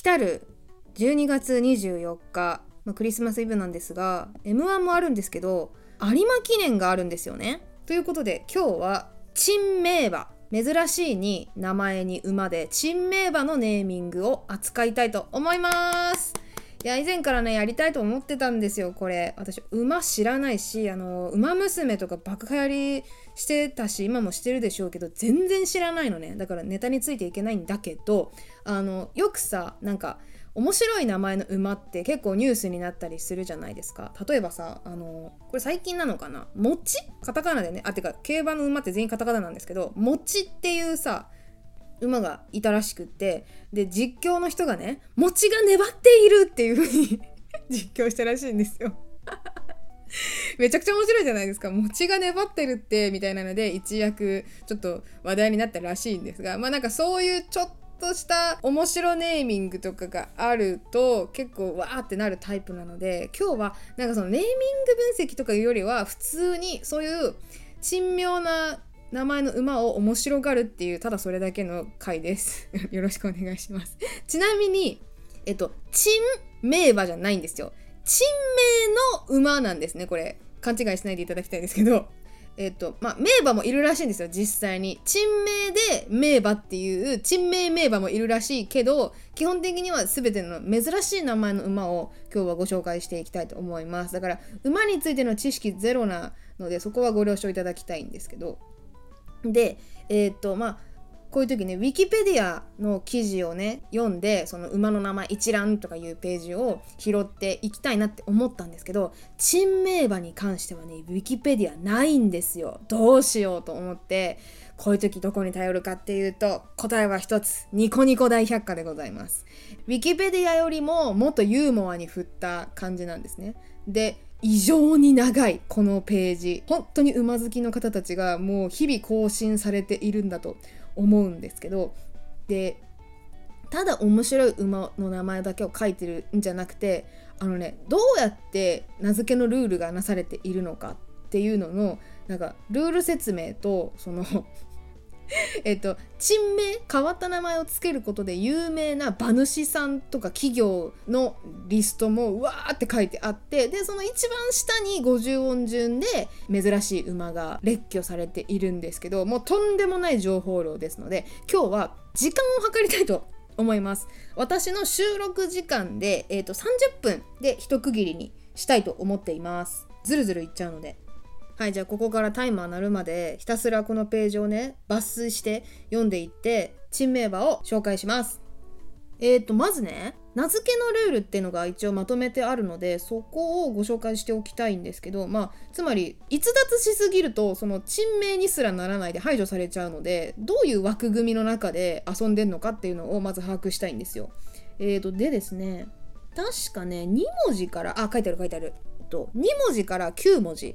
来たる12月24日、まあ、クリスマスイブなんですが M1 もあるんですけど有馬記念があるんですよね。ということで今日は珍名馬珍しいに名前に馬で珍名馬のネーミングを扱いたいと思います。いや以前からねやりたいと思ってたんですよこれ。私馬知らないしあの馬娘とか爆流行りしてたし今もしてるでしょうけど全然知らないのね。だからネタについていけないんだけどあのよくさなんか面白い名前の馬って結構ニュースになったりするじゃないですか。例えばさあのこれ最近なのかな？もちカタカナでね。あてか競馬の馬って全員カタカナなんですけどもちっていうさ馬がいたらしくってで実況の人がね「餅が粘っている」っていう風に 実況したらしいんですよ。めちゃくちゃ面白いじゃないですか。餅が粘ってるってみたいなので一躍ちょっと話題になったらしいんですがまあなんかそういうちょっとした面白ネーミングとかがあると結構わーってなるタイプなので今日はなんかそのネーミング分析とかいうよりは普通にそういう珍妙な名前の馬を面白がるっていうただそれだけの回です。よろしくお願いします。ちなみにえっと珍名馬じゃないんですよ。珍名の馬なんですねこれ。勘違いしないでいただきたいんですけど。えっとまあ、名馬もいるらしいんですよ実際に。珍名で名馬っていう珍名名馬もいるらしいけど基本的には全ての珍しい名前の馬を今日はご紹介していきたいと思います。だから馬についての知識ゼロなのでそこはご了承いただきたいんですけど。でえっとまあこういう時ねウィキペディアの記事をね読んでその馬の名前一覧とかいうページを拾っていきたいなって思ったんですけど珍名馬に関してはねウィキペディアないんですよ。どうしようと思ってこういう時どこに頼るかっていうと答えは一つニコニコ大百科でございます。ウィキペディアよりももっとユーモアに振った感じなんですね。で異常に長いこのページ。本当に馬好きの方たちがもう日々更新されているんだと思うんですけど。でただ面白い馬の名前だけを書いてるんじゃなくてあのねどうやって名付けのルールがなされているのかっていうののなんかルール説明とその えっと珍名変わった名前を付けることで有名な馬主さんとか企業のリストもうわーって書いてあってでその一番下に50音順で珍しい馬が列挙されているんですけどもうとんでもない情報量ですので今日は時間を計りたいと思います。私の収録時間で、えーと、30分で一区切りにしたいと思っています。ずるずるいっちゃうので。はいじゃあここからタイマー鳴るまでひたすらこのページをね抜粋して読んでいって珍名馬を紹介します。えーとまずね名付けのルールっていうのが一応まとめてあるのでそこをご紹介しておきたいんですけどまあつまり逸脱しすぎるとその珍名にすらならないで排除されちゃうのでどういう枠組みの中で遊んでんのかっていうのをまず把握したいんですよ。えーとでですね確かね2文字からあ書いてある書いてある。と2文字から9文字。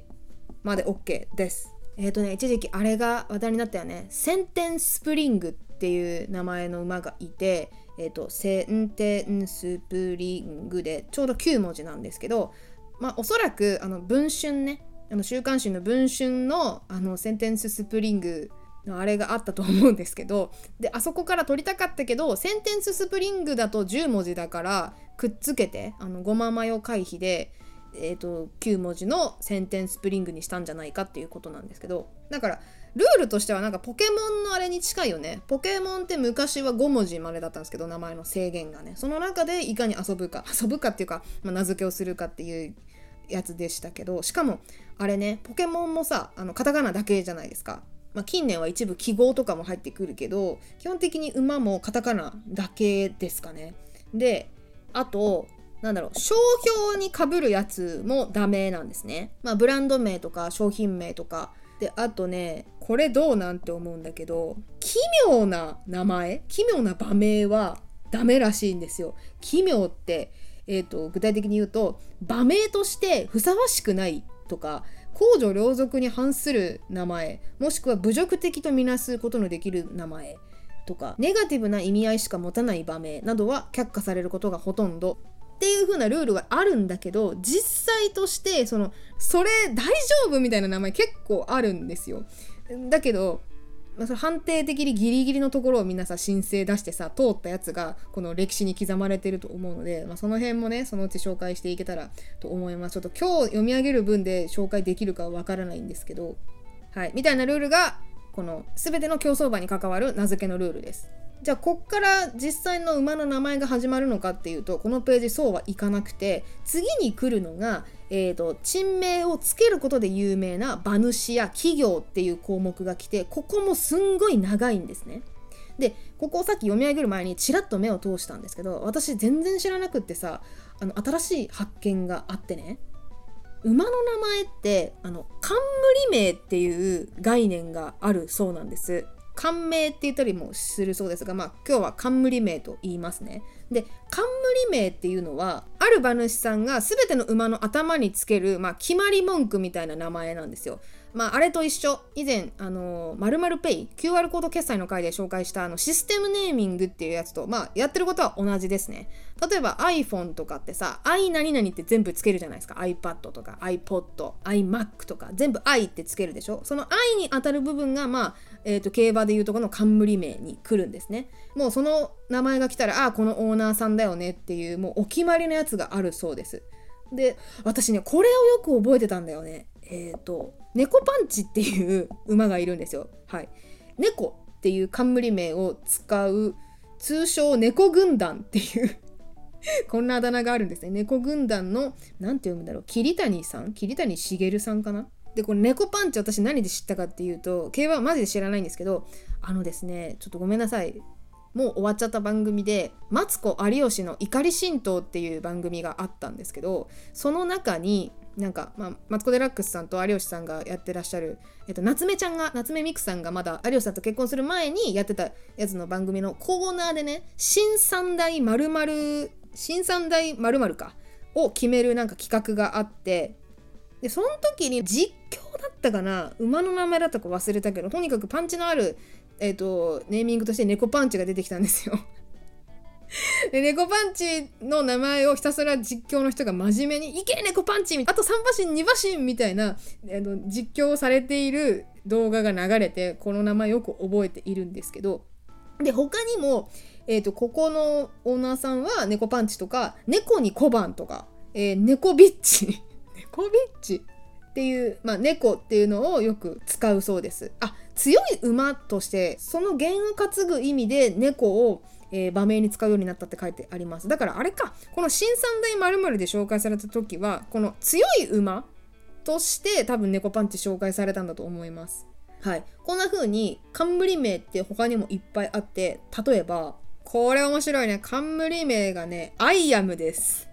まで OK です。えっ、ー、とね、一時期あれが話題になったよね。センテンスプリングっていう名前の馬がいて、えっ、ー、と、センテンスプリングでちょうど9文字なんですけど、まあおそらくあの文春ね、あの週刊誌の文春のあのセンテンススプリングのあれがあったと思うんですけどであそこから取りたかったけどセンテンススプリングだと10文字だからくっつけてあの5万枚を回避でえーと、9文字のセンテンスプリングにしたんじゃないかっていうことなんですけどだからルールとしてはなんかポケモンのあれに近いよね。ポケモンって昔は5文字までだったんですけど名前の制限がね。その中でいかに遊ぶか 遊ぶかっていうか、まあ、名付けをするかっていうやつでしたけどしかもあれねポケモンもさあのカタカナだけじゃないですか。まあ、近年は一部記号とかも入ってくるけど基本的に馬もカタカナだけですかね。であとなんだろう商標にかぶるやつもダメなんですね。まあブランド名とか商品名とかであとねこれどうなんて思うんだけど奇妙な名前奇妙な場名はダメらしいんですよ。奇妙って、えーと、具体的に言うと場名としてふさわしくないとか公序良俗に反する名前もしくは侮辱的とみなすことのできる名前とかネガティブな意味合いしか持たない場名などは却下されることがほとんどっていう風なルールはあるんだけど実際としてそのそれ大丈夫みたいな名前結構あるんですよ。だけどまあ、それ判定的にギリギリのところをみんなさ申請出してさ通ったやつがこの歴史に刻まれてると思うので、まあ、その辺もねそのうち紹介していけたらと思います。ちょっと今日読み上げる分で紹介できるかはわからないんですけど。はい。みたいなルールがこの全ての競走馬に関わる名付けのルールです。じゃあこっから実際の馬の名前が始まるのかっていうとこのページそうはいかなくて次に来るのが、えーと、珍名をつけることで有名な馬主や企業っていう項目が来てここもすんごい長いんですね。でここをさっき読み上げる前にちらっと目を通したんですけど私全然知らなくってさあの新しい発見があってね馬の名前ってあの冠名っていう概念があるそうなんです。冠名って言ったりもするそうですが、まあ、今日は冠名と言いますね。で冠名っていうのはある馬主さんが全ての馬の頭につける、まあ、決まり文句みたいな名前なんですよ。まあ、あれと一緒。以前あの〇〇ペイ QR コード決済の回で紹介したあのシステムネーミングっていうやつと、まあ、やってることは同じですね。例えば iPhone とかってさ i 何々って全部つけるじゃないですか。iPad とか iPod iMac とか全部 i ってつけるでしょ。その i に当たる部分がまあ、えーと、競馬でいうとこの冠名に来るんですね。もうその名前が来たらああこのオーナーさんだよねっていうもうお決まりのやつがあるそうです。で私ねこれをよく覚えてたんだよね。えっ、ー、と猫パンチっていう馬がいるんですよ。はい。猫っていう冠名を使う通称猫軍団っていう こんなあだ名があるんですね。猫軍団の、なんて読むんだろう、桐谷さん？桐谷茂さんかな？で、この猫パンチ私何で知ったかっていうと、競馬はマジで知らないんですけど、あのですね、ちょっとごめんなさい。もう終わっちゃった番組で「マツコ有吉の怒り神道」っていう番組があったんですけどその中になんか、まあ、マツコ・デラックスさんと有吉さんがやってらっしゃる、えっと、夏目ちゃんが夏目ミクさんがまだ有吉さんと結婚する前にやってたやつの番組のコーナーでね新三大まる新三大まるかを決めるなんか企画があってでその時に実況だったかな馬の名前だったか忘れたけどとにかくパンチのある、えっと、ネーミングとして猫パンチが出てきたんですよ。で、猫パンチの名前をひたすら実況の人が真面目に、いけ猫パンチあと3馬身、2馬身みたいな、あの、実況をされている動画が流れて、この名前よく覚えているんですけど、で、他にも、えっ、ー、と、ここのオーナーさんは猫パンチとか、猫に小判とか、えー、猫ビッチ。猫ビッチっていう、まあ、猫っていうのをよく使うそうです。あ、強い馬として、その弦を担ぐ意味で猫をえー、場面に使うようになったって書いてあります。だからあれか、この新三大〇〇で紹介された時は、この強い馬として多分猫パンチ紹介されたんだと思います。はい。こんな風に冠名って他にもいっぱいあって、例えば、これ面白いね。冠名がね、アイアムです。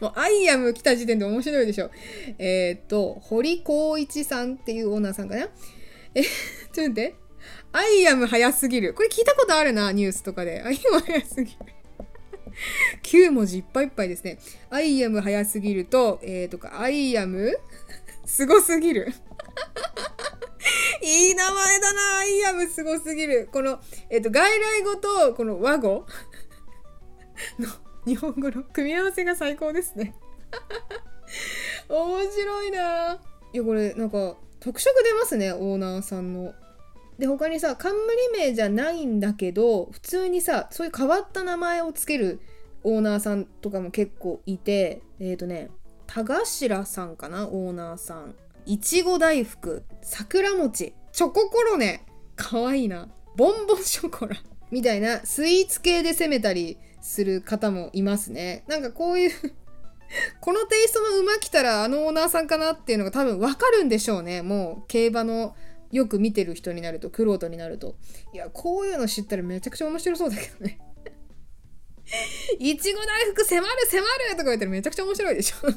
もう、アイアム来た時点で面白いでしょ。えっ、と、堀紘一さんっていうオーナーさんかな？え、ちょっと待って。アイアム早すぎる。これ聞いたことあるな、ニュースとかで。アイアム早すぎる。9文字いっぱいいっぱいですね。アイアム早すぎると、えー、とか、アイアム？すごすぎる。いい名前だな、アイアムすごすぎる。この、えっ、ー、と、外来語と、この和語？の日本語の組み合わせが最高ですね。面白いな。いや、これ、なんか、特色出ますね、オーナーさんの。で他にさ冠名じゃないんだけど普通にさそういう変わった名前をつけるオーナーさんとかも結構いてえっ、ー、とね田頭さんかなオーナーさんいちご大福桜餅チョココロネかわいいなボンボンショコラみたいなスイーツ系で攻めたりする方もいますねなんかこういう このテイストの馬来たらあのオーナーさんかなっていうのが多分わかるんでしょうねもう競馬のよく見てる人になると、クロートになると。いや、こういうの知ったらめちゃくちゃ面白そうだけどね。いちご大福迫る迫るとか言ったらめちゃくちゃ面白いでしょ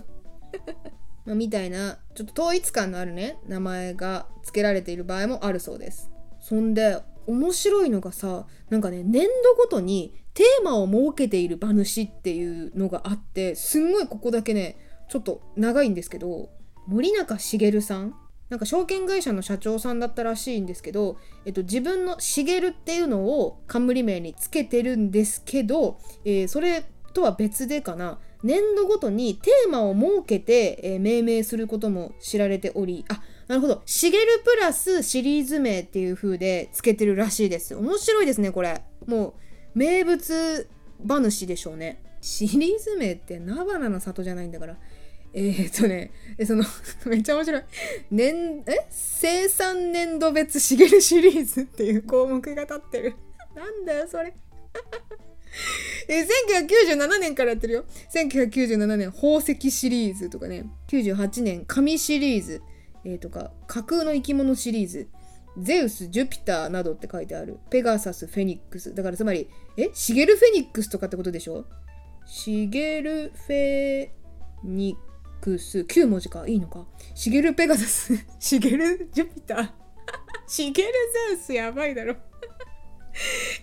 まみたいな、ちょっと統一感のあるね、名前が付けられている場合もあるそうです。そんで、面白いのがさ、なんかね、年度ごとにテーマを設けている馬主っていうのがあって、すんごいここだけね、ちょっと長いんですけど、森中茂さん。なんか証券会社の社長さんだったらしいんですけど、えっと、自分の「茂」っていうのを冠名につけてるんですけど、えー、それとは別でかな。年度ごとにテーマを設けて、えー、命名することも知られておりあなるほど。しげるプラスシリーズ名っていう風でつけてるらしいです。面白いですね、これ。もう、名物話でしょうね。シリーズ名って菜花の里じゃないんだから。えー、っとね、その めっちゃ面白い。年、え？生産年度別しげるシリーズっていう項目が立ってる。なんだよ、それ。え1997年からやってるよ。1997年宝石シリーズとかね。98年神シリーズ。えー、とか架空の生き物シリーズ。ゼウス、ジュピターなどって書いてある。ペガサス、フェニックス。だからつまり、え？シゲルフェニックスとかってことでしょ？シゲルフェニックス。9文字か。いいのか？シゲルペガサス。シゲルジュピター。シゲルゼウスやばいだろ。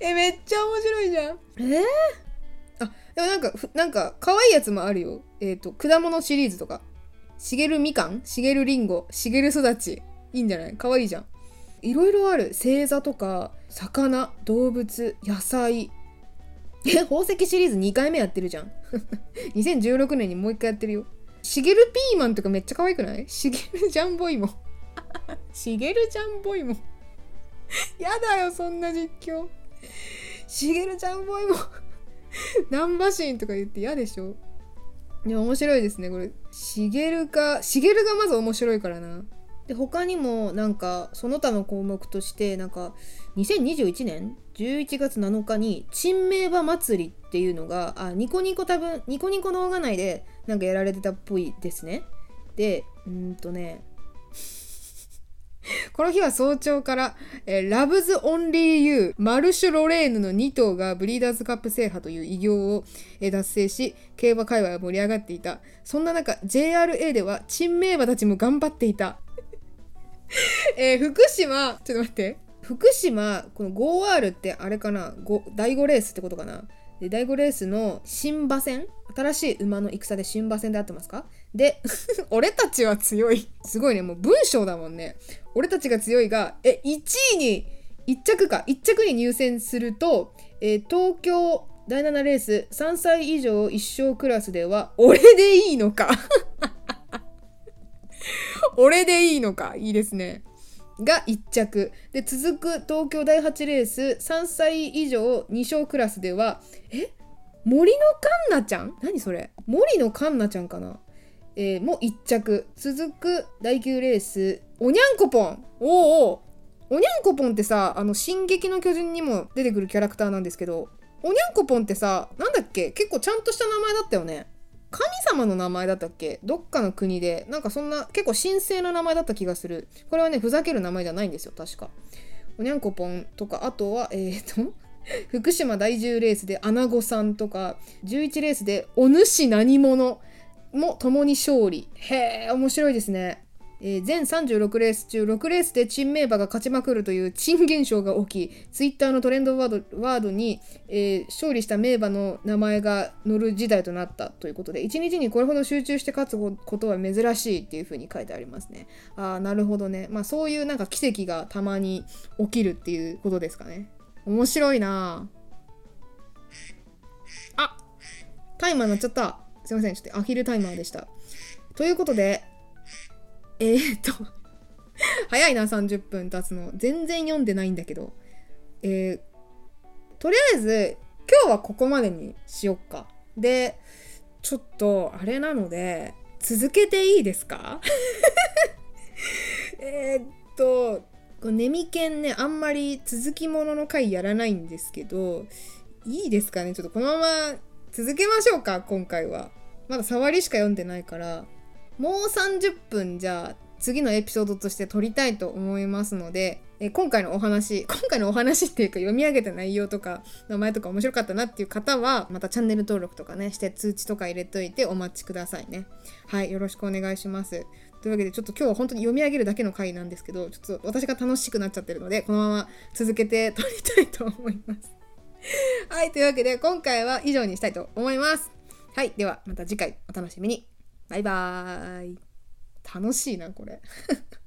え、めっちゃ面白いじゃん。え？ー、あ、でもなんか、なんか、可愛いやつもあるよ。えっ、ー、と、果物シリーズとか。しげるみかん？しげるりんご？しげる育ち？いいんじゃない？可愛いいじゃん。いろいろある。星座とか、魚、動物、野菜。え、宝石シリーズ2回目やってるじゃん。2016年にもう1回やってるよ。しげるピーマンとかめっちゃ可愛くない？しげるジャンボイモ。しげるジャンボイモ。やだよ、そんな実況。しげるちゃんボイも ナンバシンとか言って嫌でしょでも面白いですね、これ。しげるか、しげるがまず面白いからな。で、他にもなんか、その他の項目として、なんか、2021年？11月7日に、珍名場祭りっていうのが、あ、ニコニコ多分、ニコニコ動画内でなんかやられてたっぽいですね。で、うんとね、この日は早朝から、えー、ラブズ・オンリー・ユー、マルシュ・ロレーヌの2頭がブリーダーズカップ制覇という偉業を、えー、達成し、競馬界隈は盛り上がっていた。そんな中、JRA では、珍名馬たちも頑張っていた。えー、福島、ちょっと待って。福島、この 5R ってあれかな ?5 第5レースってことかな？で第5レースの新馬戦新しい馬の戦で新馬戦で合ってますか？で、俺たちは強い。すごいね、もう文章だもんね。俺たちが強いが、え、1位に、1着か、1着に入選すると、えー、東京第7レース3歳以上一生クラスでは、俺でいいのか？俺でいいのか？いいですね。が1着。で、続く東京第8レース3歳以上2勝クラスでは、え？森のカンナちゃん？何それ？森のカンナちゃんかな？えー、も1着。続く第9レース、おにゃんこぽん。おおおにゃんこぽんってさ、あの、進撃の巨人にも出てくるキャラクターなんですけど、おにゃんこぽんってさ、なんだっけ？結構ちゃんとした名前だったよね。神様の名前だったっけ？どっかの国で。なんかそんな、結構神聖な名前だった気がする。これはね、ふざける名前じゃないんですよ、確か。おにゃんこぽんとか、あとは、えーと、福島第10レースでアナゴさんとか、11レースでお主何者も共に勝利。へえ、面白いですね。えー、全36レース中6レースで珍名馬が勝ちまくるという珍現象が起き、ツイッターのトレンドワードワードに、えー、勝利した名馬の名前が載る時代となったということで、1日にこれほど集中して勝つことは珍しいっていう風に書いてありますね。ああ、なるほどね。まあそういうなんか奇跡がたまに起きるっていうことですかね。面白いなあタイマー鳴っちゃった。すいません。ちょっとアヒルタイマーでした。ということで、えー、っと早いな、30分経つの。全然読んでないんだけど。えー、とりあえず、今日はここまでにしよっか。で、ちょっと、あれなので、続けていいですか？えっと、ネミケンね、あんまり続きものの回やらないんですけど、いいですかね？ちょっとこのまま続けましょうか、今回は。まだ触りしか読んでないから、もう30分じゃあ次のエピソードとして撮りたいと思いますので、え今回のお話、今回のお話っていうか読み上げた内容とか名前とか面白かったなっていう方は、またチャンネル登録とかね、して通知とか入れといてお待ちくださいね。はい、よろしくお願いします。というわけで、ちょっと今日は本当に読み上げるだけの回なんですけど、ちょっと私が楽しくなっちゃってるので、このまま続けて撮りたいと思います。はい、というわけで今回は以上にしたいと思います。はい。では、また次回お楽しみに。バイバーイ。楽しいな、これ。